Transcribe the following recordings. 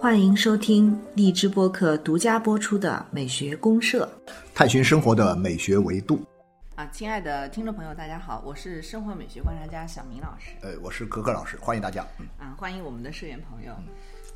欢迎收听荔枝播客独家播出的《美学公社》，探寻生活的美学维度。啊，亲爱的听众朋友，大家好，我是生活美学观察家小明老师。呃，我是可可老师，欢迎大家。嗯啊，欢迎我们的社员朋友。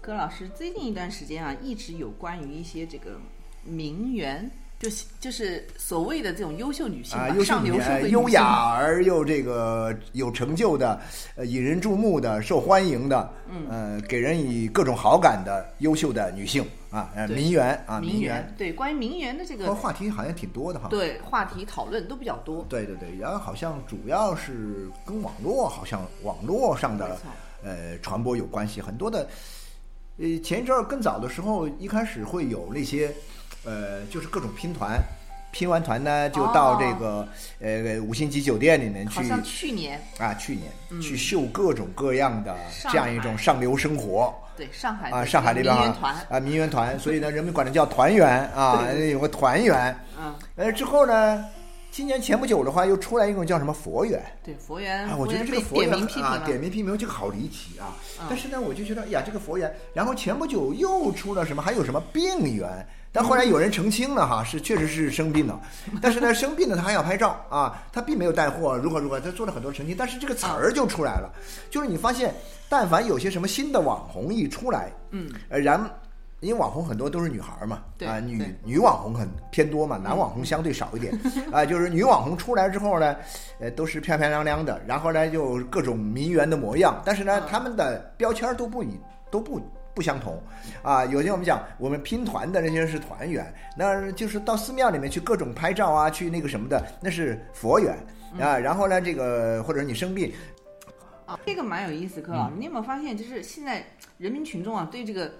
可老师，最近一段时间啊，一直有关于一些这个名媛。就是就是所谓的这种优秀女性啊，优秀女性，优雅而又这个有成就的，呃，引人注目的，受欢迎的，嗯，呃，给人以各种好感的优秀的女性啊，呃，名媛啊，名媛，对，关于名媛的这个话题好像挺多的哈，对，话题讨论都比较多，对对对，然后好像主要是跟网络好像网络上的呃传播有关系，很多的，呃，前一阵儿更早的时候，一开始会有那些。呃，就是各种拼团，拼完团呢，就到这个呃五星级酒店里面去。好像去年啊，去年去秀各种各样的这样一种上流生活。对，上海啊，上海那边啊，啊名媛团，所以呢，人们管它叫团圆啊，有个团圆。嗯。呃，之后呢，今年前不久的话，又出来一种叫什么佛缘。对，佛缘。啊，我觉得这个佛缘啊，点名批评，这个好离奇啊。但是呢，我就觉得，呀，这个佛缘，然后前不久又出了什么，还有什么病缘。但后来有人澄清了哈，是确实是生病了，但是呢，生病了他还要拍照啊，他并没有带货，如何如何，他做了很多澄清，但是这个词儿就出来了，就是你发现，但凡有些什么新的网红一出来，嗯，呃，然，因为网红很多都是女孩嘛，啊，女女网红很偏多嘛，男网红相对少一点，啊，就是女网红出来之后呢，呃，都是漂漂亮亮的，然后呢，就各种名媛的模样，但是呢，他们的标签都不一都不。不相同，啊，有些我们讲我们拼团的那些是团员，那就是到寺庙里面去各种拍照啊，去那个什么的，那是佛缘。啊。然后呢，这个或者你生病，啊，这个蛮有意思，柯老师，你有没有发现，就是现在人民群众啊，对这个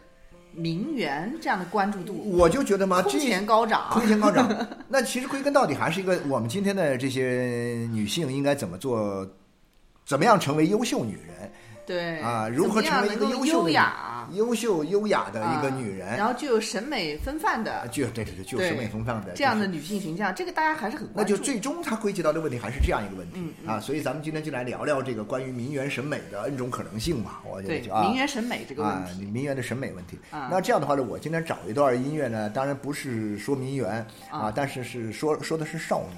名媛这样的关注度，我就觉得嘛，空前高涨，空前高涨。那其实归根到底还是一个，我们今天的这些女性应该怎么做，怎么样成为优秀女人。对啊，如何成为一个优秀、优雅、优秀、优雅的一个女人，然后具有审美风范的，具有对对对，具有审美风范的这样的女性形象，这个大家还是很那就最终它归结到的问题还是这样一个问题啊，所以咱们今天就来聊聊这个关于名媛审美的 N 种可能性嘛，我觉得就啊，名媛审美这个问题，名媛的审美问题。那这样的话呢，我今天找一段音乐呢，当然不是说名媛啊，但是是说说的是少女。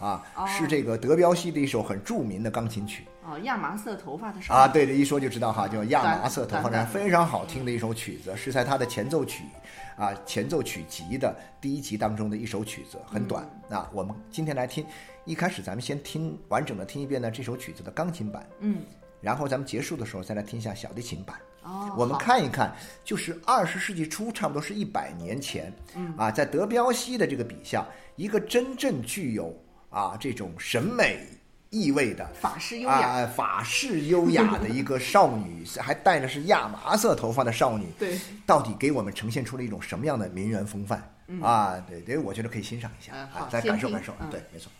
啊，是这个德彪西的一首很著名的钢琴曲。哦，亚麻色头发的少啊，对，这一说就知道哈，叫亚麻色头发的，非常好听的一首曲子，是在他的前奏曲啊前奏曲集的第一集当中的一首曲子，很短。那我们今天来听，一开始咱们先听完整的听一遍呢这首曲子的钢琴版，嗯，然后咱们结束的时候再来听一下小提琴版。哦，我们看一看，就是二十世纪初，差不多是一百年前，嗯啊，在德彪西的这个笔下，一个真正具有。啊，这种审美意味的法式优雅，法式优雅的一个少女，还带着是亚麻色头发的少女，对，到底给我们呈现出了一种什么样的名媛风范？啊，对对，我觉得可以欣赏一下，啊，再感受感受，对，没错。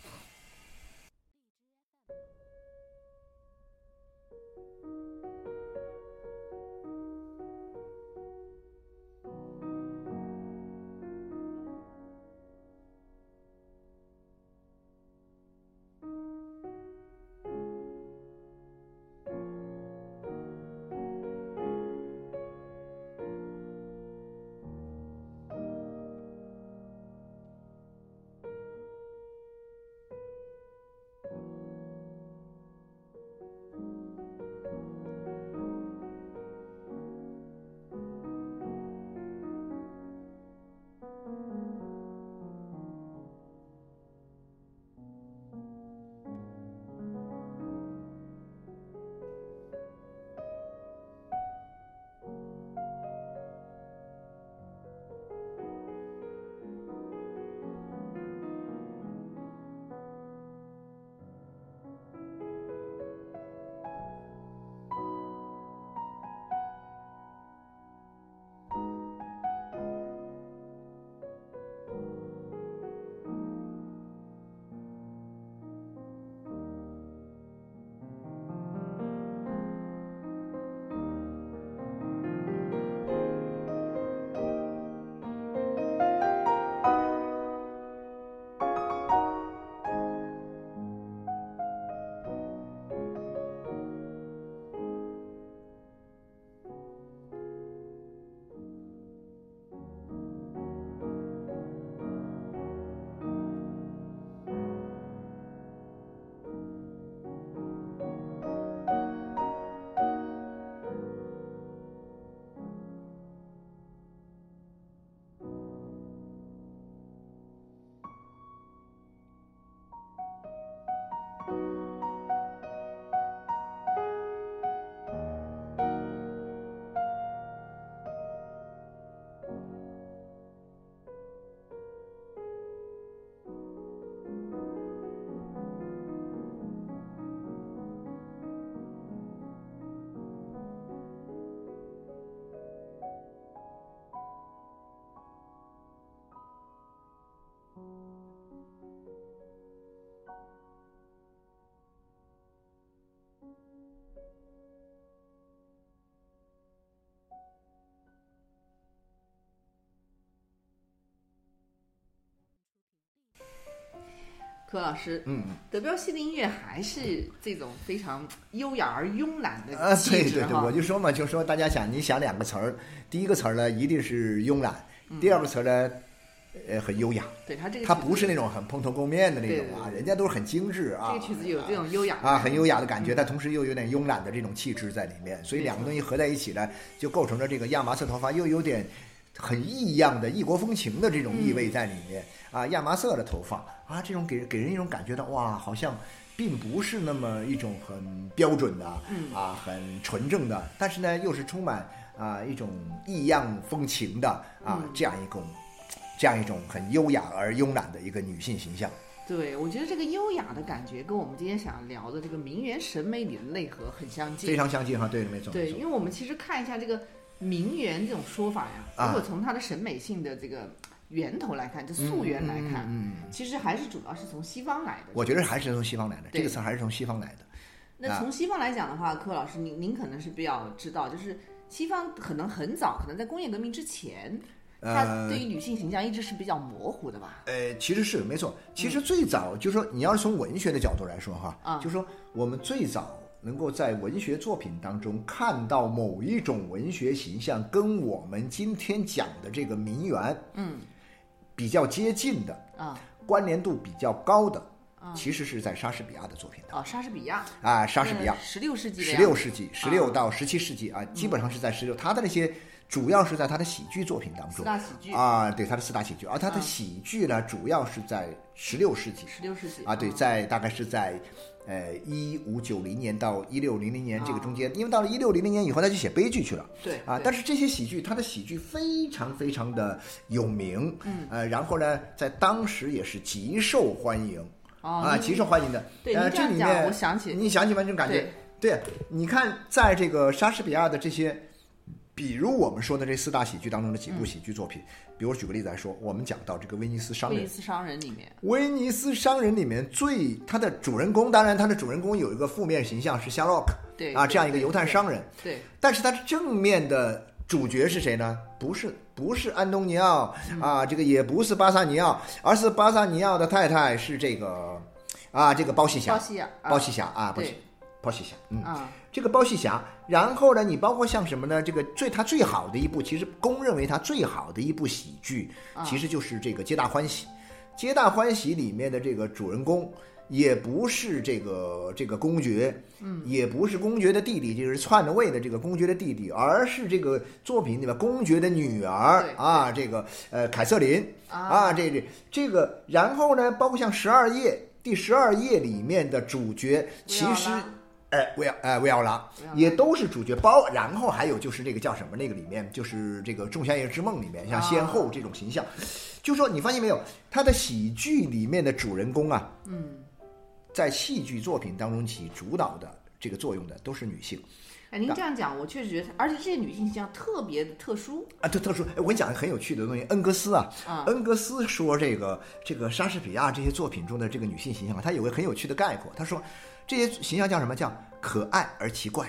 柯老师，嗯，德彪西的音乐还是这种非常优雅而慵懒的啊，对对对，我就说嘛，就说大家想，你想两个词儿，第一个词儿呢一定是慵懒，第二个词儿呢，呃，很优雅。对他这个他不是那种很蓬头垢面的那种啊，人家都是很精致啊。这个曲子有这种优雅啊，很优雅的感嗯觉，但同时又有点慵懒的这种气质在里面，所以两个东西合在一起呢，就构成了这个亚麻色头发又有点很异样的异国风情的这种意味在里面、啊，亚麻色的头发啊，这种给给人一种感觉到哇，好像并不是那么一种很标准的，嗯啊，很纯正的，但是呢，又是充满啊一种异样风情的啊、嗯这样一种这样一种很优雅而慵懒的一个女性形象。对，我觉得这个优雅的感觉跟我们今天想聊的这个名媛审美里的内核很相近。非常相近哈，对，没错，对，因为我们其实看一下这个名媛这种说法呀，啊如果从它的审美性的这个源头来看，就溯源来看，嗯，嗯其实还是主要是从西方来的。我觉得还是从西方来的，这个词还是从西方来的。那从西方来讲的话，柯老师，您您可能是比较知道，就是西方可能很早，可能在工业革命之前，它呃对于女性形象一直是比较模糊的吧？呃，其实是没错。其实最早就是说，你要是从文学的角度来说哈，啊就说我们最早能够在文学作品当中看到某一种文学形象跟我们今天讲的这个名媛，嗯，比较接近的，啊。关联度比较高的，其实是在莎士比亚的作品当中。哦，莎士比亚，啊，莎士比亚。十六世纪十六世纪，十六到十七世纪啊，基本上是在十六，他的那些主要是在他的喜剧作品当中。四大喜剧，啊，对他的四大喜剧，而他的嗯喜剧呢，主要是在十六世纪。十六世纪。啊，对，嗯在大概是在呃一五九零年到一六零零年这个啊中间，因为到了一六零零年以后，他就写悲剧去了。对啊，对但是这些喜剧，他的喜剧非常非常的有名，嗯，呃，然后呢，在当时也是极受欢迎，啊，哦啊极受欢迎的。呃，对呃这里面讲我想起你想起完？这种感觉，对，你看，在这个莎士比亚的这些，比如我们说的这四大喜剧当中的几部喜剧作品，比如举个例子来说，我们讲到这个威尼斯商人威尼。斯商人里面，威尼斯商人里面最他的主人公，当然他的主人公有一个负面形象是夏洛克，啊，对对对这样一个犹太商人，对，但是他的正面的主角是谁呢？不是不是安东尼奥嗯。啊，这个也不是巴萨尼奥，而是巴萨尼奥的太太是这个啊，这个包西霞，包西霞，啊。包西侠啊，包对。细包戏侠，嗯，啊，这个包戏侠，然后呢，你包括像什么呢？这个最他最好的一部，其实公认为他最好的一部喜剧，啊其实就是这个《皆大欢喜》。《皆大欢喜》里面的这个主人公。也不是这个这个公爵，嗯，也不是公爵的弟弟，就是篡了位的这个公爵的弟弟，而是这个作品里面公爵的女儿啊，这个呃凯瑟琳啊，这这这个，然后呢，包括像十二夜第十二页里面的主角，其实哎，威尔哎维奥拉维奥拉也都是主角，包然后还有就是那个叫什么那个里面就是这个《仲夏夜之梦》里面像先后这种形象，就说你发现没有，他的喜剧里面的主人公啊，嗯，在戏剧作品当中起主导的这个作用的都是女性。哎，您这样讲，我确实觉得，而且这些女性形象特别的特殊，啊，特特殊。哎，我跟你讲个很有趣的东西，恩格斯啊，啊。恩格斯说这个这个莎士比亚这些作品中的这个女性形象啊，他有个很有趣的概括，他说这些形象叫什么叫可爱而奇怪。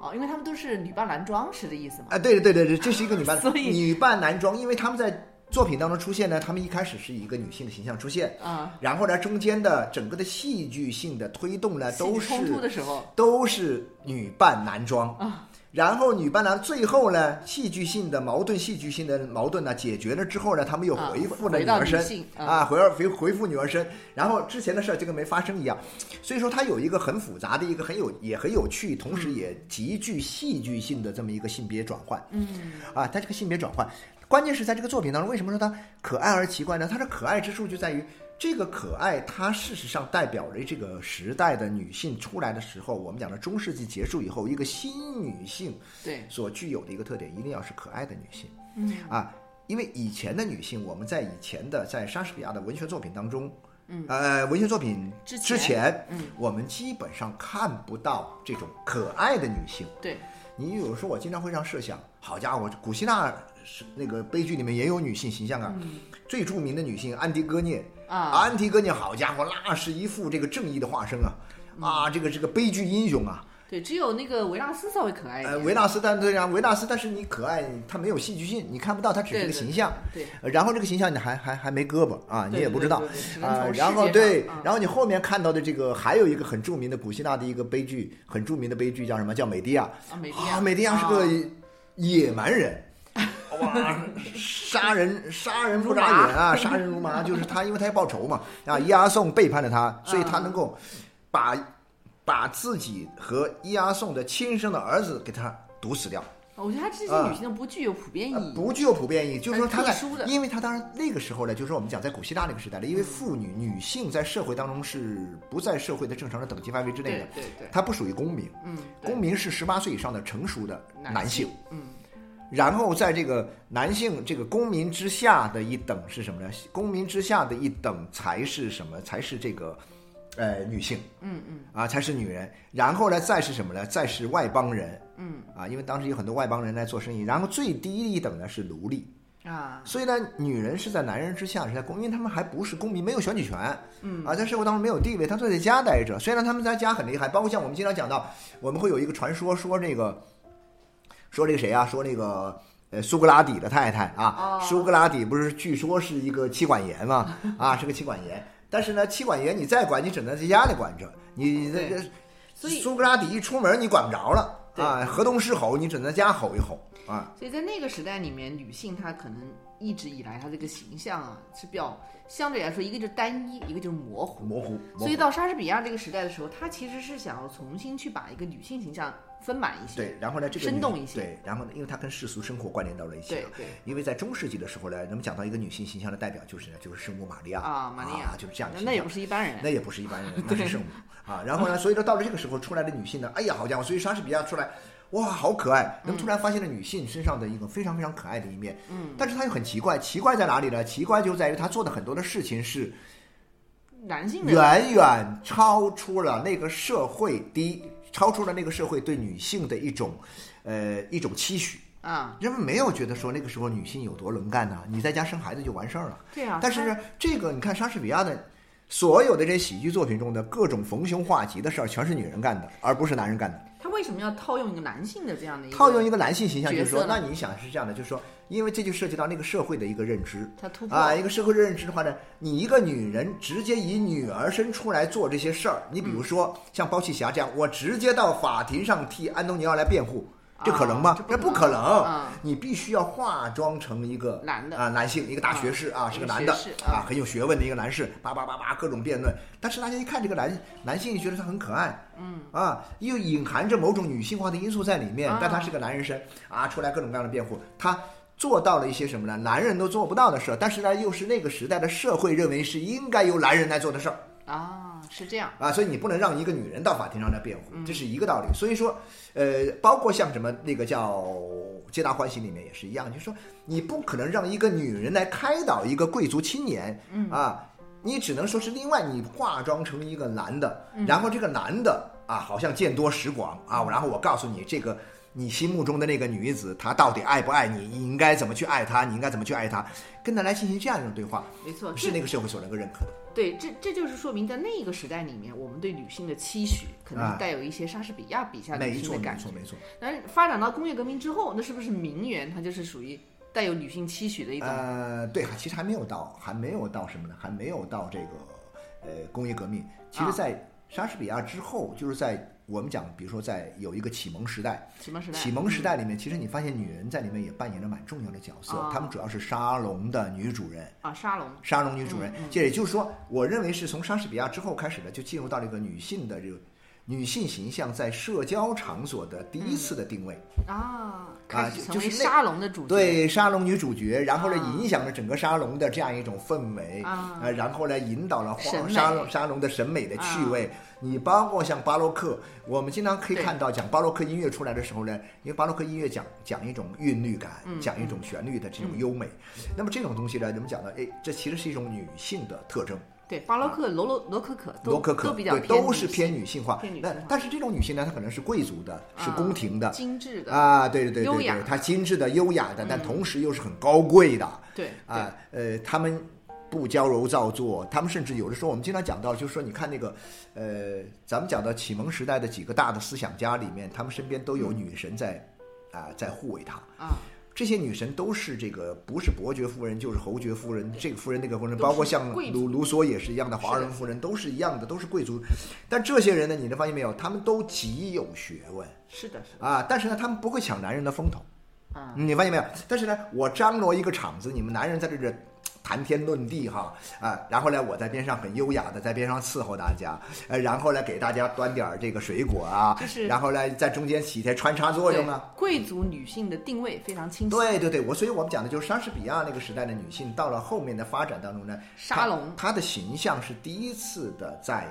哦，因为他们都是女扮男装，是这意思吗？啊，对对对对，这是一个女扮 所以女扮男装，因为他们在作品当中出现呢，他们一开始是以一个女性的形象出现，啊，然后呢，中间的整个的戏剧性的推动呢，都是冲突的时候，都是女扮男装啊。然后女伴郎，最后呢，戏剧性的矛盾，戏剧性的矛盾呢解决了之后呢，他们又啊回复了女儿身啊啊，回而回回复女儿身，然后之前的事儿就跟没发生一样，所以说它有一个很复杂的一个很有也很有趣，同时也极具戏剧性的这么一个性别转换。嗯，啊，它这个性别转换，关键是在这个作品当中，为什么说它可爱而奇怪呢？它的可爱之处就在于这个可爱，它事实上代表着这个时代的女性出来的时候，我们讲的中世纪结束以后，一个新女性对，所具有的一个特点，一定要是可爱的女性。嗯。啊，因为以前的女性，我们在以前的在莎士比亚的文学作品当中，嗯，呃，文学作品之前之前，嗯，我们基本上看不到这种可爱的女性。对，你有时候我经常会这样设想，好家伙，古希腊是那个悲剧里面也有女性形象啊，最著名的女性安迪戈涅啊。安迪戈涅，好家伙，那是一副这个正义的化身啊，啊，这个这个悲剧英雄啊。对，只有那个维纳斯稍微可爱一呃，点。维纳斯，但对呀，维纳斯，但是你可爱，它没有戏剧性，你看不到，它只是个形象。对，呃然后这个形象你还还还没胳膊啊，你也不知道啊然后对嗯，然后你后面看到的这个还有一个很著名的古希腊的一个悲剧，很著名的悲剧叫什么？叫美狄亚。啊，美狄亚，啊，美狄亚是个啊野蛮人。哇，杀人杀人不眨眼啊，杀人如麻，就是他，因为他要报仇嘛，啊，伊阿宋背叛了他，所以他能够把把自己和伊阿宋的亲生的儿子给他毒死掉。我觉得他这些啊女性都不具有普遍意义。呃不具有普遍意义，就是说他在因为他当然那个时候呢，就是说我们讲在古希腊那个时代呢，因为妇女女性在社会当中是不在社会的正常的等级范围之内的，对对对，她不属于公民，嗯，公民是十八岁以上的成熟的男性，嗯，然后在这个男性这个公民之下的一等是什么呢？公民之下的一等才是什么？才是这个，呃，女性，嗯嗯啊，才是女人。然后呢，再是什么呢？再是外邦人，嗯啊，因为当时有很多外邦人来做生意。然后最低一等呢是奴隶。啊，所以呢，女人是在男人之下，是在公，因为他们还不是公民，没有选举权，嗯啊，在社会当中没有地位，他坐在家待着。虽然他们在家很厉害，包括像我们经常讲到，我们会有一个传说，说这个，说这个谁啊，说那个呃苏格拉底的太太啊，哦苏格拉底不是据说是一个妻管严嘛，啊，是个妻管严，但是呢，妻管严你再管，你只能在家里管着，你这个所以苏格拉底一出门你管不着了啊，河东狮吼，你只能在家吼一吼啊。所以在那个时代里面，女性她可能一直以来她这个形象啊是比较相对来说，一个就是单一，一个就是模糊。模糊，模所以到莎士比亚这个时代的时候，他其实是想要重新去把一个女性形象丰满一些。对，然后呢，这个生动一些对，然后呢，因为它跟世俗生活关联到了一起了。对对因为在中世纪的时候呢，人们讲到一个女性形象的代表就是呢，就是圣母玛利亚啊，玛利亚就是这样的。那也不是一般人。那也不是一般人，那是圣母啊。然后呢，所以说到了这个时候出来的女性呢，哎呀，好家伙！所以莎士比亚出来，哇，好可爱。那么突然发现了女性身上的一个非常非常可爱的一面。嗯。但是她又很奇怪，奇怪在哪里呢？奇怪就在于她做的很多的事情是男性的远远超出了那个社会第一，超出了那个社会对女性的一种，呃，一种期许。啊，人们没有觉得说那个时候女性有多能干呐、你在家生孩子就完事儿了。对啊。但是，这个你看莎士比亚的所有的这些喜剧作品中的各种逢凶化吉的事儿，全是女人干的，而不是男人干的。他为什么要套用一个男性的这样的一个套用一个男性形象，就是说，那你想是这样的，就是说，因为这就涉及到那个社会的一个认知。他突破啊，一个社会认知的话呢，你一个女人直接以女儿身出来做这些事儿，你比如说、像包气霞这样，我直接到法庭上替安东尼奥来辩护，这可能吗？这这不可能你必须要化妆成一个男的啊，男性，一个大学士啊，啊是个男的啊很有学问的一个男士，叭叭叭叭各种辩论。但是大家一看这个男男性，就觉得他很可爱，嗯啊，又隐含着某种女性化的因素在里面，啊但他是个男人身啊，出来各种各样的辩护，他。做到了一些什么呢？男人都做不到的事儿，但是呢，又是那个时代的社会认为是应该由男人来做的事儿啊，是这样。啊，所以你不能让一个女人到法庭上来辩嗯护，这是一个道理。所以说，呃，包括像什么那个叫《皆大欢喜》里面也是一样，就是说你不可能让一个女人来开导一个贵族青年，嗯啊，你只能说是另外你化妆成一个男的，嗯然后这个男的啊，好像见多识广啊，然后我告诉你这个。你心目中的那个女子，她到底爱不爱你？你应该怎么去爱她？你应该怎么去爱她？跟她来进行这样一种对话，没错，是那个社会所能够认可的。对，这这就是说明在那个时代里面，我们对女性的期许可能带有一些莎士比亚笔下女没错，性的感觉没错，。没错。但是发展到工业革命之后，那是不是名媛她就是属于带有女性期许的一种？呃，对，其实还没有到，还没有到什么呢？还没有到这个呃工业革命。其实，啊在莎士比亚之后，就是在我们讲，比如说在有一个启蒙时代，启蒙时代，启蒙时代里面，其实你发现女人在里面也扮演了蛮重要的角色，啊。她们主要是沙龙的女主人。啊，沙龙，沙龙女主嗯人，这也就是说，我认为是从莎士比亚之后开始的，就进入到了一个女性的这个女性形象在社交场所的第一次的定位。啊，啊就就是沙龙的主角，对沙龙女主角，然后呢，啊。影响了整个沙龙的这样一种氛围啊。呃然后呢，引导了黄沙龙沙龙的审美的趣味。你包括像巴洛克，我们经常可以看到讲巴洛克音乐出来的时候呢，因为巴洛克音乐讲讲一种韵律感，嗯讲一种旋律的这种优美。那么这种东西呢，你们讲到，哎，这其实是一种女性的特征。对，巴洛克、罗罗罗可可都罗可可都比较对都是偏女性化，那但是这种女性呢，她可能是贵族的，是啊宫廷的，精致的，啊，对对对对她精致的、优雅的，但同时又是很高贵的。对啊，呃，他们不娇柔造作，他们甚至有的时候我们经常讲到，就是说你看那个，呃，咱们讲到启蒙时代的几个大的思想家里面，他们身边都有女神在啊、在护卫他。啊，这些女神都是这个，不是伯爵夫人就是侯爵夫人，这个夫人那个夫人，包括像卢卢梭也是一样的，华人夫人都是一样的，都是贵族。但这些人呢，你能发现没有，他们都极有学问是的，是的，啊，但是呢，他们不会抢男人的风头。啊，你发现没有？但是呢，我张罗一个场子，你们男人在这儿谈天论地哈啊，然后呢，我在边上很优雅的在边上伺候大家，呃，然后呢给大家端点儿这个水果啊，就是然后呢在中间起一些穿插作用啊。贵族女性的定位非常清晰。对对对，我所以我们讲的就是莎士比亚那个时代的女性，到了后面的发展当中呢，沙龙她她的形象是第一次的在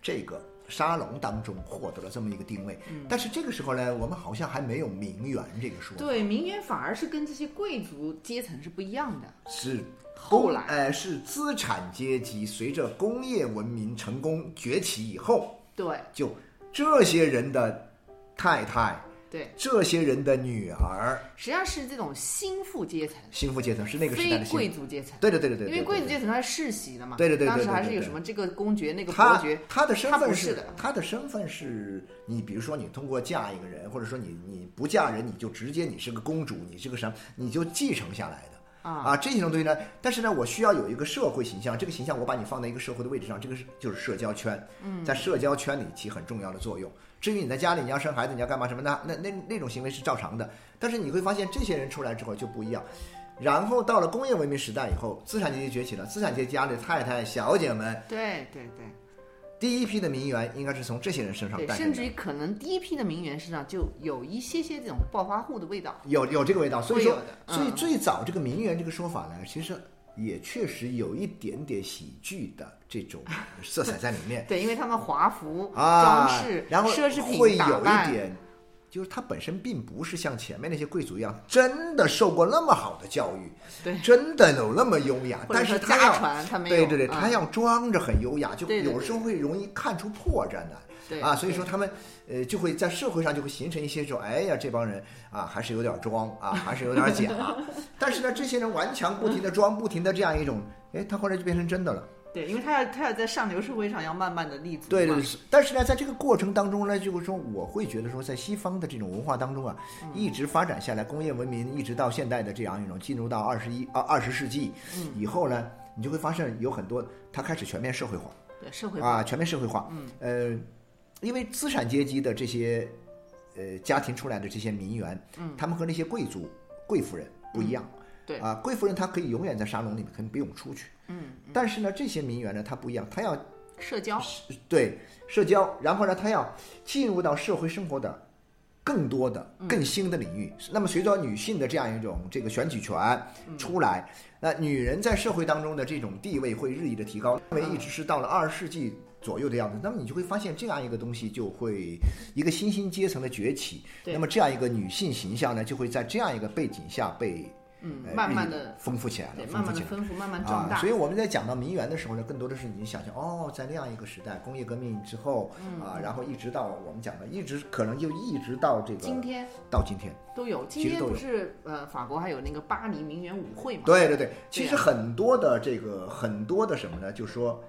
这个沙龙当中获得了这么一个定位。嗯但是这个时候呢，我们好像还没有名媛这个说法。对，名媛反而是跟这些贵族阶层是不一样的。是后来哎呃是资产阶级随着工业文明成功崛起以后，对就这些人的太太，对，这些人的女儿，实际上是这种心腹阶层，心腹阶层是那个时代非的贵族阶层。对对对对对，因为贵族阶层它是世袭的嘛，对对对对当时还是有什么这个公爵那个伯爵，他的身份是的。他的身份是你比如说你通过嫁一个人，或者说你你不嫁人，你就直接你是个公主，你是个什么，你就继承下来的。啊。这种东西呢，但是呢，我需要有一个社会形象，这个形象我把你放在一个社会的位置上，这个是就是社交圈，嗯，在社交圈里起很重要的作用。至于你在家里你要生孩子，你要干嘛什么的，那那那种行为是照常的。但是你会发现这些人出来之后就不一样。然后到了工业文明时代以后，资产阶级崛起了，资产阶级家里的太太、小姐们，对对对第一批的名媛应该是从这些人身上对，诞生的，甚至于可能第一批的名媛身上就有一些些这种暴发户的味道。有有这个味道。所以说所以最早这个名媛这个说法呢，其实也确实有一点点喜剧的这种 色彩在里面对，因为他们华服、啊装饰、，然后奢侈会品打有一，点。就是他本身并不是像前面那些贵族一样，真的受过那么好的教育，对真的有那么优雅，但是他要传，他没有。对对对，嗯他要装着很优雅，就有时候会容易看出破绽来。对啊，所以说他们呃就会在社会上就会形成一些说，哎呀，这帮人啊还是有点装啊，还是有点假。但是呢，这些人顽强不停的装，不停的这样一种，哎，他后来就变成真的了。对，因为他要他要在上流社会上要慢慢的立足。对对，是但是呢，在这个过程当中呢，就是说，我会觉得说，在西方的这种文化当中啊，嗯一直发展下来，工业文明一直到现代的这样一种进入到二十一啊二十世纪嗯以后呢，你就会发现有很多他开始全面社会化。对社会啊，全面社会化。嗯，呃，因为资产阶级的这些呃家庭出来的这些名媛，嗯，他们和那些贵族贵夫人不一样。对。啊，贵夫人她可以永远在沙龙里面，可能不用出去。嗯，但是呢，这些名媛呢，她不一样，她要社交，对社交，然后呢，她要进入到社会生活的更多的、更新的领域。那么，随着女性的这样一种这个选举权出来，那女人在社会当中的这种地位会日益的提高，因为一直是到了二十世纪左右的样子。那么，你就会发现这样一个东西就会一个新兴阶层的崛起。对那么，这样一个女性形象呢，就会在这样一个背景下被嗯呃，慢慢的丰富起来了。慢慢的丰富，慢慢壮大啊，所。以我们在讲到名媛的时候呢，更多的是你想象哦，在那样一个时代，工业革命之后、嗯啊，然后一直到我们讲的，一直可能就一直到这个今天到今天。都有，今其实都有天不是呃，法国还有那个巴黎名媛舞会嘛？对对对，其实很多的这个很多的什么呢？就说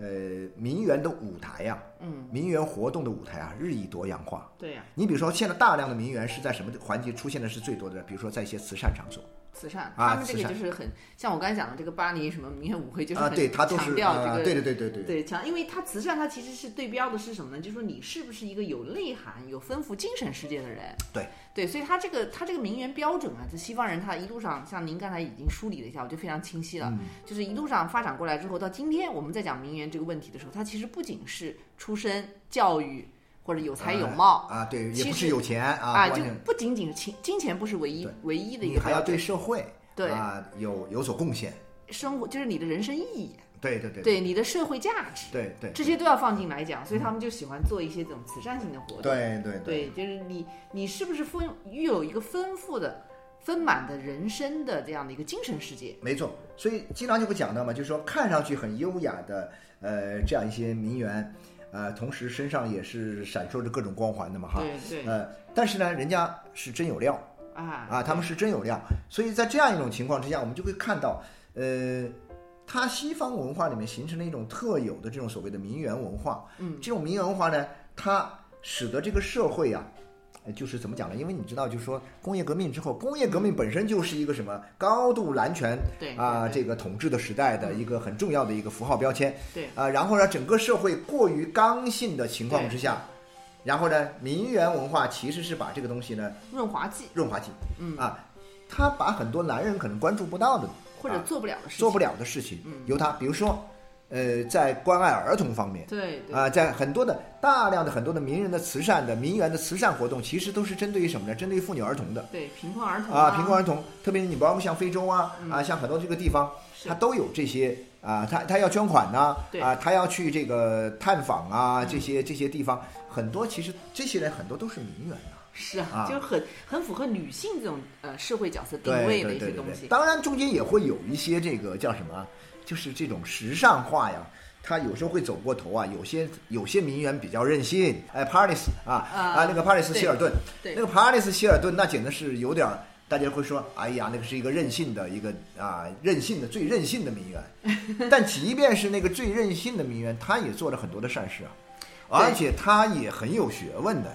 呃，名媛的舞台呀、嗯，名媛活动的舞台啊，日益多样化。对呀，你比如说，现在大量的名媛是在什么环节出现的是最多的？比如说在一些慈善场所慈善，啊他们这个就是很像我刚才讲的这个巴黎什么名媛舞会，就是啊，很对，它都强调这个对对对对对对，强，因为它慈善，它其实是对标的是什么呢？就是说你是不是一个有内涵、有丰富精神世界的人？对对，所以他这个他这个名媛标准啊，这西方人他一路上，像您刚才已经梳理了一下，我就非常清晰了。嗯就是一路上发展过来之后，到今天我们在讲名媛这个问题的时候，他其实不仅是出身、教育或者有才有貌。啊，对，也不是有钱啊，啊，就不仅仅是金金钱不是唯一唯一的一你个你，还要对社会对啊有有所贡献，生活就是你的人生意义，对对对对你的社会价值，对对这些都要放进来讲，所以他们就喜欢做一些这种慈善性的活动。对对对，就是你你是不是丰拥有一个丰富的、丰满的人生的这样的一个精神世界？没错，所以经常就会讲到嘛，就是说看上去很优雅的呃这样一些名媛，呃，同时身上也是闪烁着各种光环的嘛哈，对对呃，但是呢，人家是真有料啊啊，他们是真有料，所以在这样一种情况之下，我们就会看到，呃，它西方文化里面形成了一种特有的这种所谓的名媛文化。嗯，这种名媛文化呢，它使得这个社会啊。呃就是怎么讲呢？因为你知道，就是说工业革命之后，工业革命本身就是一个什么高度男权对啊、这个统治的时代的一个很重要的一个符号标签。对啊、然后呢，整个社会过于刚性的情况之下，然后呢，名媛文化其实是把这个东西呢润滑剂润滑剂，嗯啊，他把很多男人可能关注不到的啊或者做不了的事情，做不了的事情，由他，比如说，呃，在关爱儿童方面。对对。啊、在很多的大量的很多的名人的慈善的名媛的慈善活动，其实都是针对于什么呢？针对于妇女儿童的。对，贫困儿童啊，贫困儿童，特别是你包括像非洲啊、啊，像很多这个地方，是。它都有这些啊，他他要捐款呐、对。啊，他要去这个探访啊，这些这些地方，很多其实这些人很多都是名媛啊。是啊，啊。就是很很符合女性这种呃社会角色定位的一些东西。当然中间也会有一些这个叫什么啊，就是这种时尚化呀。他有时候会走过头啊，有些有些名媛比较任性，哎，帕里斯啊啊啊，那个帕里斯对希尔顿，对那个帕里斯希尔顿那简直是有点儿，大家会说，哎呀，那个是一个任性的一个啊，任性的最任性的名媛。但即便是那个最任性的名媛，她也做了很多的善事啊，而且她也很有学问的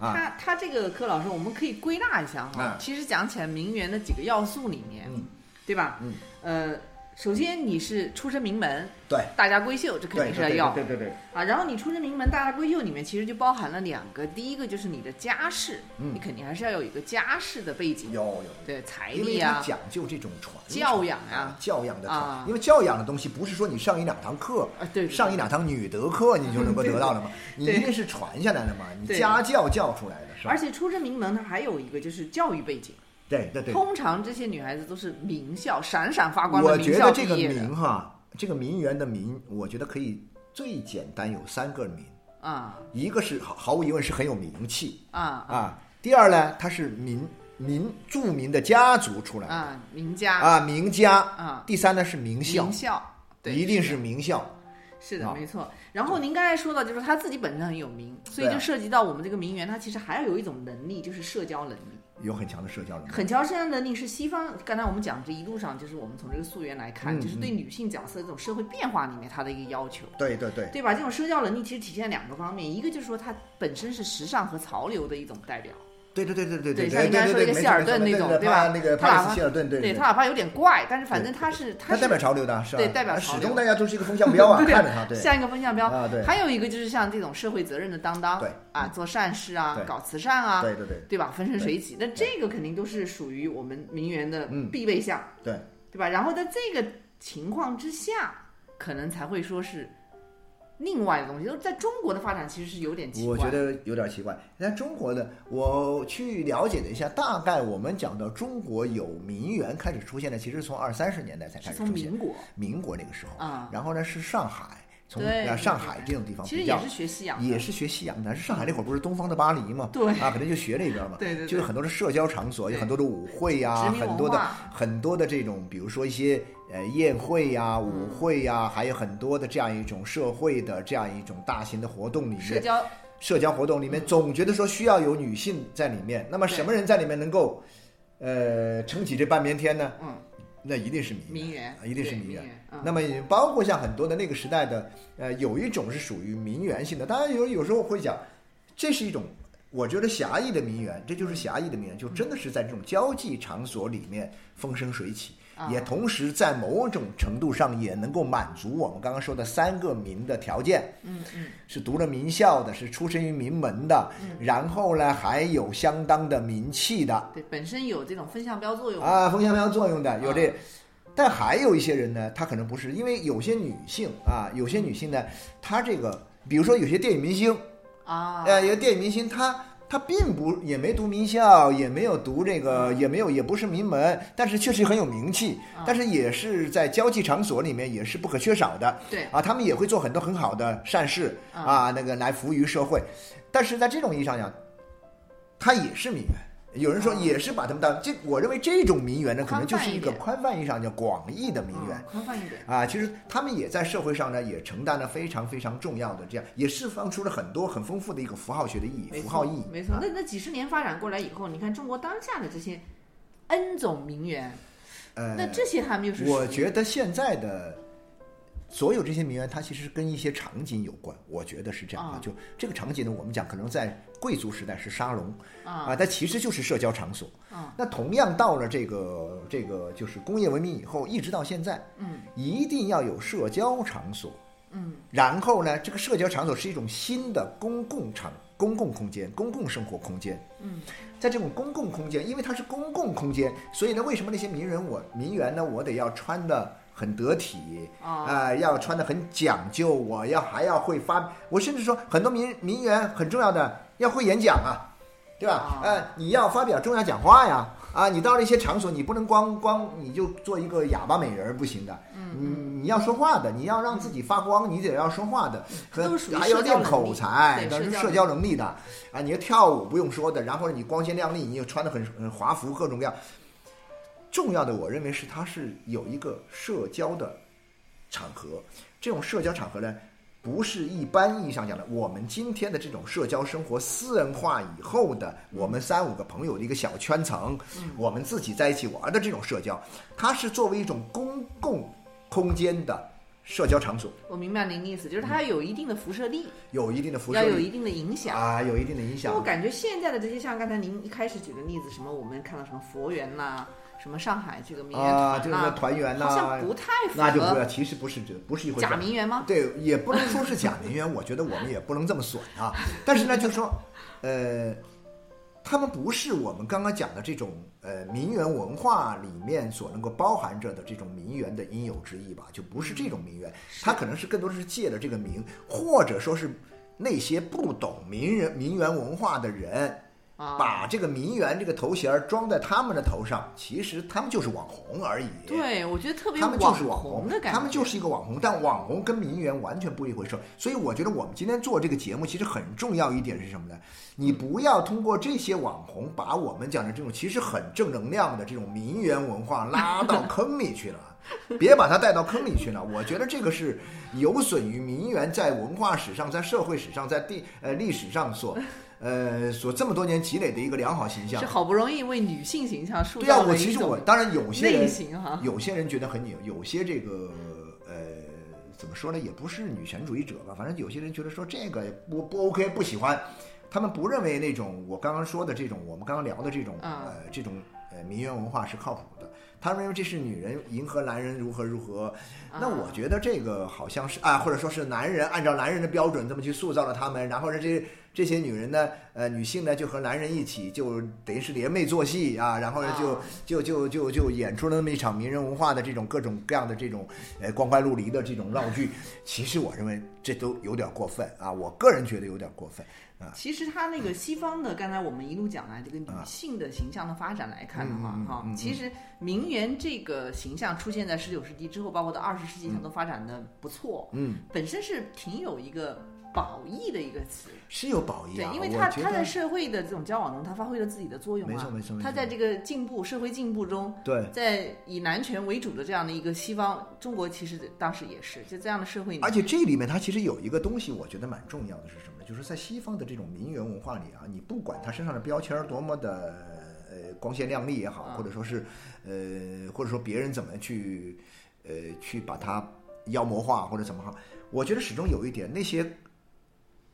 啊。他他这个柯老师，我们可以归纳一下哈。啊其实讲起来，名媛的几个要素里面，嗯对吧？嗯。呃，首先你是出身名门，对，大家闺秀，这肯定是要。对对对对，啊。然后你出身名门，大家闺秀里面其实就包含了两个，第一个就是你的家世，嗯。你肯定还是要有一个家世的背景，有有。对财力啊，讲究这种传教养啊，教养的传啊。因为教养的东西不是说你上一两堂课，啊对对对。上一两堂女德课你就能够得到了嘛，你对一定是传下来的嘛，你家教教出来的是吧？而？且出身名门，它还有一个就是教育背景。对对对，通常这些女孩子都是名校，闪闪发光的我名校觉得这个名哈，这个名媛的名，我觉得可以最简单有三个名，啊一个是毫毫无疑问是很有名气啊啊，第二呢，她是名名著名的家族出来啊，名家啊，名家啊，第三呢是名校名，校，对，一定是名校。是的，啊没错。然后您刚才说到，就是他自己本身很有名，所以就涉及到我们这个名媛，她其实还要有一种能力，就是社交能力。有很强的社交能力。很强社交能力是西方，刚才我们讲这一路上，就是我们从这个溯源来看，嗯就是对女性角色这种社会变化里面她的一个要求。对对对，对吧？这种社交能力其实体现两个方面，一个就是说它本身是时尚和潮流的一种代表，对对对对对对对像你刚才说一个希尔顿那种对吧那个他哪怕帕里斯希尔顿，对对他哪怕有点怪，但是反正他是他代表潮流的，是吧？对代表潮始流终大家都是一个风向标啊，对看着他，对像一个风向标。啊，对还有一个就是像这种社会责任的担当，对啊，做善事啊，搞慈善啊，对对对对吧？风生水起，那这个肯定都是属于我们名媛的嗯必备项，对，对吧？然后在这个情况之下，可能才会说是另外的东西。就是在中国的发展其实是有点奇怪，我觉得有点奇怪。在中国的，我去了解了一下，大概我们讲到中国有名媛开始出现的，其实从二三十年代才开始出现，民国民国那个时候啊，然后呢是上海，从啊上海这种地方比较其实也是学西洋的，也是学西洋的，是上海那会儿不是东方的巴黎嘛？对啊，可能就学那边嘛。对对对就是很多的社交场所，有很多的舞会呀、很多的很多的这种，比如说一些呃宴会呀、嗯舞会呀，还有很多的这样一种社会的这样一种大型的活动里面，社交社交活动里面，总觉得说需要有女性在里面。那么什么人在里面能够呃撑起这半边天呢？嗯，那一定是名名媛啊一定是名媛。那么也包括像很多的那个时代的，呃，有一种是属于名媛性的，当然有有时候会讲，这是一种我觉得狭义的名媛，这就是狭义的名媛，就真的是在这种交际场所里面风生水起，啊也同时在某种程度上也能够满足我们刚刚说的三个民的条件，嗯嗯，是读了名校的，是出身于名门的，然后呢还有相当的名气的，对，本身有这种风向标作用。啊，风向标作用的有这啊，但还有一些人呢，他可能不是，因为有些女性啊，有些女性呢，她这个，比如说有些电影明星，啊，呃，有些电影明星她。她并不也没读名校，也没有读这个，也没有也不是名门，但是确实很有名气，但是也是在交际场所里面也是不可缺少的。对啊，他们也会做很多很好的善事啊，那个来服务于社会。但是在这种意义上讲，他也是名媛。有人说啊也是把他们当这，我认为这种名媛呢，可能就是一个宽宽泛意义上叫广义的名媛嗯宽泛一点，啊。其实他们也在社会上呢，也承担了非常非常重要的这样，也释放出了很多很丰富的一个符号学的意义、符号意义。没错。啊那那几十年发展过来以后，你看中国当下的这些 N 种名媛，呃，那这些他们又是我觉得现在的所有这些名媛，它其实是跟一些场景有关。我觉得是这样的，啊就这个场景呢，我们讲可能在贵族时代是沙龙啊它其实就是社交场所。啊那同样到了这个这个就是工业文明以后，一直到现在，嗯一定要有社交场所。嗯然后呢，这个社交场所是一种新的公共场、公共空间、公共生活空间。嗯，在这种公共空间，因为它是公共空间，所以呢，为什么那些名人我名媛呢，我得要穿的很得体啊呃要穿的很讲究，我要还要会发，我甚至说很多名名媛很重要的要会演讲啊，对吧？啊呃，你要发表重要讲话呀。啊，你到了一些场所，你不能光光你就做一个哑巴美人儿不行的，嗯，你你要说话的，你要让自己发光，你得要说话的，还要练口才，对社交那是社交能力的啊。你要跳舞不用说的，然后你光鲜亮丽，你又穿的很很华服，各种各样。重要的，我认为是它是有一个社交的场合，这种社交场合呢，不是一般意义上讲的我们今天的这种社交生活私人化以后的我们三五个朋友的一个小圈层，我们自己在一起玩的这种社交，它是作为一种公共空间的社交场所，我明白您的意思，就是它有一定的辐射力，有一定的辐射力要有一定的影响。啊，有一定的影响我。感觉现在的这些，像刚才您一开始举的例子，什么我们看到什么佛缘呐、什么上海这个名媛啊，团呐、就是团圆呐、好像不太符那就不要，其实不是这不是一回事假。名媛吗？对，也不能说是假名媛，我觉得我们也不能这么损啊。但是呢，就是说，呃，他们不是我们刚刚讲的这种呃名媛文化里面所能够包含着的这种名媛的应有之义吧，就不是这种名媛，他可能是更多的是借了这个名，或者说是那些不懂名人名媛文化的人。啊，把这个名媛这个头衔儿装在他们的头上，其实他们就是网红而已。对，我觉得特别他们就是网红的感觉，他们就是一个网红，但网红跟名媛完全不一回事。所以我觉得我们今天做这个节目，其实很重要一点是什么呢？你不要通过这些网红把我们讲的这种其实很正能量的这种名媛文化拉到 坑里去了。别把它带到坑里去了，我觉得这个是有损于名媛在文化史上、在社会史上、在地呃历史上所呃所这么多年积累的一个良好形象是。好不容易为女性形象塑对啊，我其实我当然有些类人型哈，有些人觉得很牛，有些这个呃怎么说呢，也不是女权主义者吧，反正有些人觉得说这个不不 OK，不喜欢，他们不认为那种我刚刚说的这种我们刚刚聊的这种、啊呃这种呃名媛文化是靠谱的。他们认为这是女人迎合男人如何如何，那我觉得这个好像是啊，或者说是男人按照男人的标准这么去塑造了他们，然后呢这这些女人呢，呃女性呢就和男人一起就等于是联袂做戏啊，然后呢就啊。就就就就演出了那么一场名人文化的这种各种各样的这种呃光怪陆离的这种闹剧。其实我认为这都有点过分啊，我个人觉得有点过分啊。其实它那个西方的，刚才我们一路讲来这个女啊性的形象的发展来看的话，哈、嗯嗯嗯嗯其实名媛这个形象出现在十九世纪之后，包括到二十世纪，它都发展的不错，嗯，本身是挺有一个褒义的一个词，是有褒义啊，，对因为我觉得它它在社会的这种交往中，他发挥了自己的作用啊，没错没错没错它在这个进步社会进步中，对。在以男权为主的这样的一个西方，中国其实当时也是，就这样的社会，而且这里面它其实有一个东西，我觉得蛮重要的是什么呢？就是在西方的这种名媛文化里啊，你不管他身上的标签多么的呃光鲜亮丽也好，啊或者说是呃或者说别人怎么去呃去把它妖魔化或者怎么好，我觉得始终有一点，那些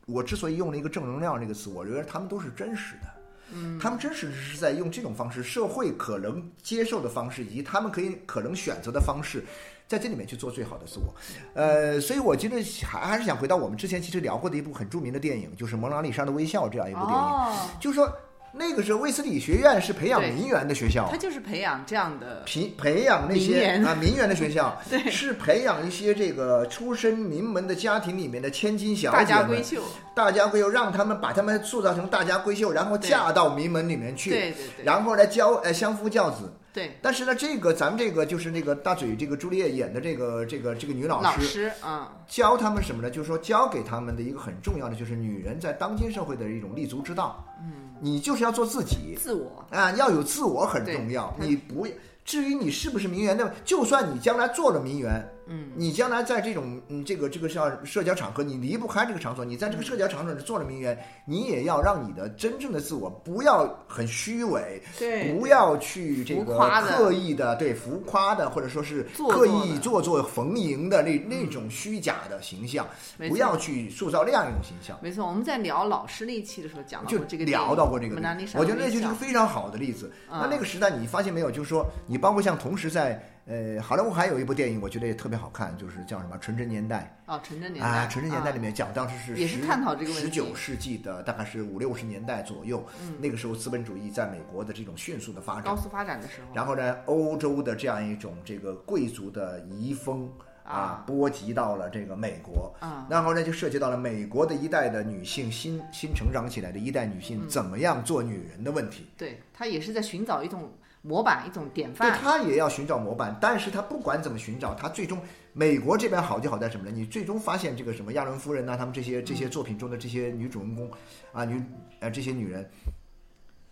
我之所以用了一个正能量这个词，我认为他们都是真实的。嗯，他们真实是在用这种方式，社会可能接受的方式，以及他们可以可能选择的方式，在这里面去做最好的自我。呃，所以我觉得还还是想回到我们之前其实聊过的一部很著名的电影，就是《蒙娜丽莎的微笑》这样一部电影。哦，就是说，那个时候卫斯理学院是培养名媛的学校它，就是培养这样的培培养那些啊名媛的学校，对是培养一些这个出身名门的家庭里面的千金小姐大家闺秀，大家闺秀，让他们把他们塑造成大家闺秀，然后嫁到名门里面去，对对对，然后来教呃相夫教子。对但是呢，这个咱们这个就是那个大嘴这个朱丽叶演的这个这个这个女老老师，师啊，教他们什么呢？就是说教给他们的一个很重要的，就是女人在当今社会的一种立足之道。嗯，你就是要做自己自我，啊，要有自我很重要。你不至于你是不是名媛，那么就算你将来做了名媛，嗯，你将来在这种嗯这个这个叫社交场合，你离不开这个场所，你在这个社交场所里做了名媛，你也要让你的真正的自我不要很虚伪，对不要去这个刻意的对浮夸的，或者说是刻意做做逢迎的那那种虚假的形象，不要去塑造那样一种形象。没错，我们在聊老师那一期的时候讲到就这个聊到过这个我觉得那就是个非常好的例子。嗯那那个时代，你发现没有？就是说，你包括像同时在呃好莱坞还有一部电影，我觉得也特别好看，就是叫什么《纯真年代哦，纯真》年代啊，《纯真年代》里啊面讲当时是也是探讨这个问题十九世纪的大概是五六十年代左右，那个时候资本主义在美国的这种迅速的发展高，速发展的时候，然后呢，欧洲的这样一种这个贵族的遗风啊，波及到了这个美国啊，然后呢，就涉及到了美国的一代的女性新新成长起来的一代女嗯性怎么样做女人的问题。对她也是在寻找一种模板，一种典对，范。她也要寻找模板，但是他不管怎么寻找，他最终美国这边好就好在什么呢？你最终发现这个什么亚伦夫人呐、他们这些这些作品中的这些女主人公啊，女呃这些女人，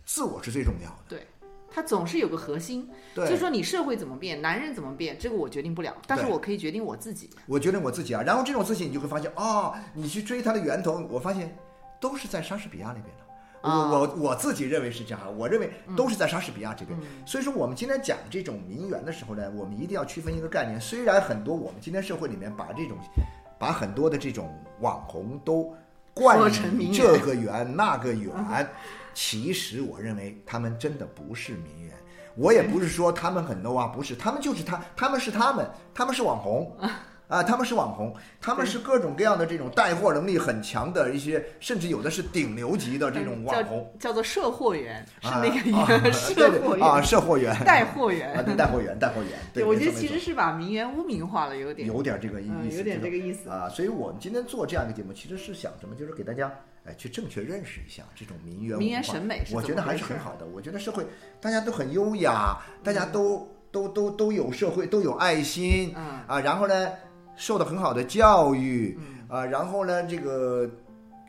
自我是最重要的。对，他总是有个核心，对，就说你社会怎么变，男人怎么变，这个我决定不了，但是我可以决定我自己。我决定我自己啊，然后这种自信你就会发现哦、你去追它的源头，我发现都是在莎士比亚那边的。我啊我我自己认为是这样，我认为都是在莎士比亚这边。所以说，我们今天讲这种名媛的时候呢，我们一定要区分一个概念。虽然很多我们今天社会里面把这种，把很多的这种网红都冠以这个圆那个圆，其实我认为他们真的不是名媛。我也不是说他们很 low 啊，不是，他们就是他，他们是他们，他们是网红。啊，他们是网红，他们是各种各样的这种带货能力很强的一些，甚至有的是顶流级的这种网红，叫叫做社货员，是啊那个啊员，对社货员啊，员，社货员，带货啊，员。对，带货员，带货员，对，我觉得其实是把名媛污名化了，有点。有点这个意嗯，思，有点这个意思。啊，所以我们今天做这样一个节目，其实是想什么，就是给大家哎去正确认识一下这种名媛名媛审美是我觉得还是很好的。我觉得社会大家都很优雅，大家都都都都有社会都有爱心，嗯啊，然后呢受到很好的教育，啊，然后呢这个。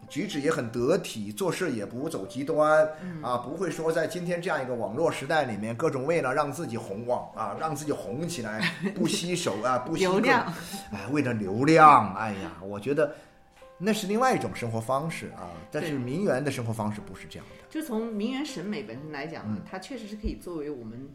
举止也很得体，做事也不走极端，嗯啊，不会说在今天这样一个网络时代里面，各种为了让自己红网啊，让自己红起来，不惜手啊，不惜各种流量，哎，为了流量，哎呀，我觉得那是另外一种生活方式啊。但是名媛的生活方式不是这样的。就从名媛审美本身来讲嗯呢，它确实是可以作为我们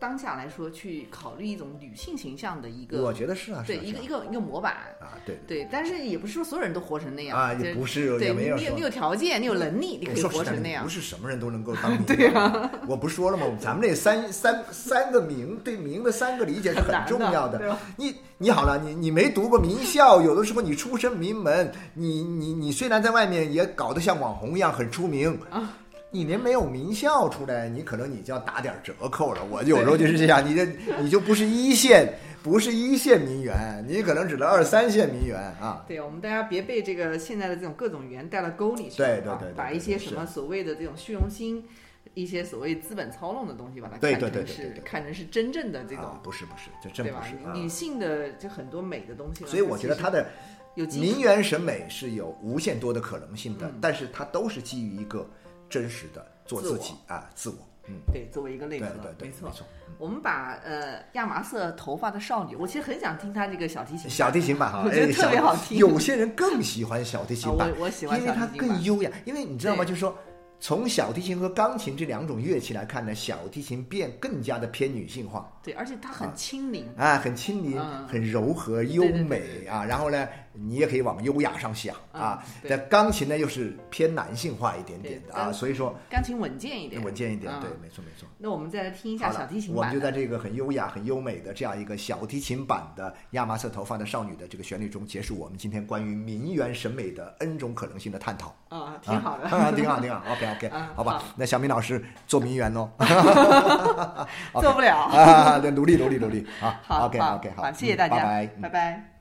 当下来说去考虑一种女性形象的一个我觉得是啊，是对一个一个一个模板。啊，对对，但是也不是说所有人都活成那样啊，也不是，对也没有你你有你有条件，你有能力，你可以活成那样不。是什么人都能够当。对啊，我不说了吗？咱们这三三三个名对名的三个理解是很重要的。你你好了，你你没读过名校，有的时候你出身名门，你你你虽然在外面也搞得像网红一样很出名啊。你连没有名校出来，你可能你就要打点折扣了。我有时候就是这样，你这你就不是一线，不是一线名媛，你可能只能二三线名媛啊。对，我们大家别被这个现在的这种各种语言带到沟里去，啊对对对对把一些什么所谓的这种虚荣心，一些所谓资本操弄的东西，把它看成是看成是真正的这种啊，，不是不是，这真对吧不是？啊。女性的就很多美的东西呢，所以我觉得其实它的名媛审美是有无限多的可能性的，嗯但是它都是基于一个真实的做自己啊，自我。嗯，对作为一个内对核，对对，没错没。错。我们把呃亚麻色头发的少女，我其实很想听她这个小提琴，小提琴版 哈，我觉得哎特别好听有些人更喜欢小提琴啊，版，我我喜欢因为它更优雅。因为你知道吗？就是说，从小提琴和钢琴这两种乐器来看呢，小提琴变更加的偏女性化。对，而且它很轻灵，啊，很轻灵，嗯很柔和、优对对美啊。然后呢，你也可以往优雅上想啊。嗯对但钢琴呢，又是偏男性化一点点的啊，所以说钢琴稳健一点，稳健一点。嗯对，没错没错。那我们再来听一下小提琴版我们。就在这个很优雅、很优美的这样一个小提琴版的亚麻色头发的少女的这个旋律中，结束我们今天关于名媛审美的 N 种可能性的探讨。啊，挺好的。啊，挺好，挺好。OK OK，嗯好吧好。那小明老师做名媛哦，做不了。啊，努力努力努力啊。好 OK OK 好，谢谢嗯大家，拜拜。嗯拜拜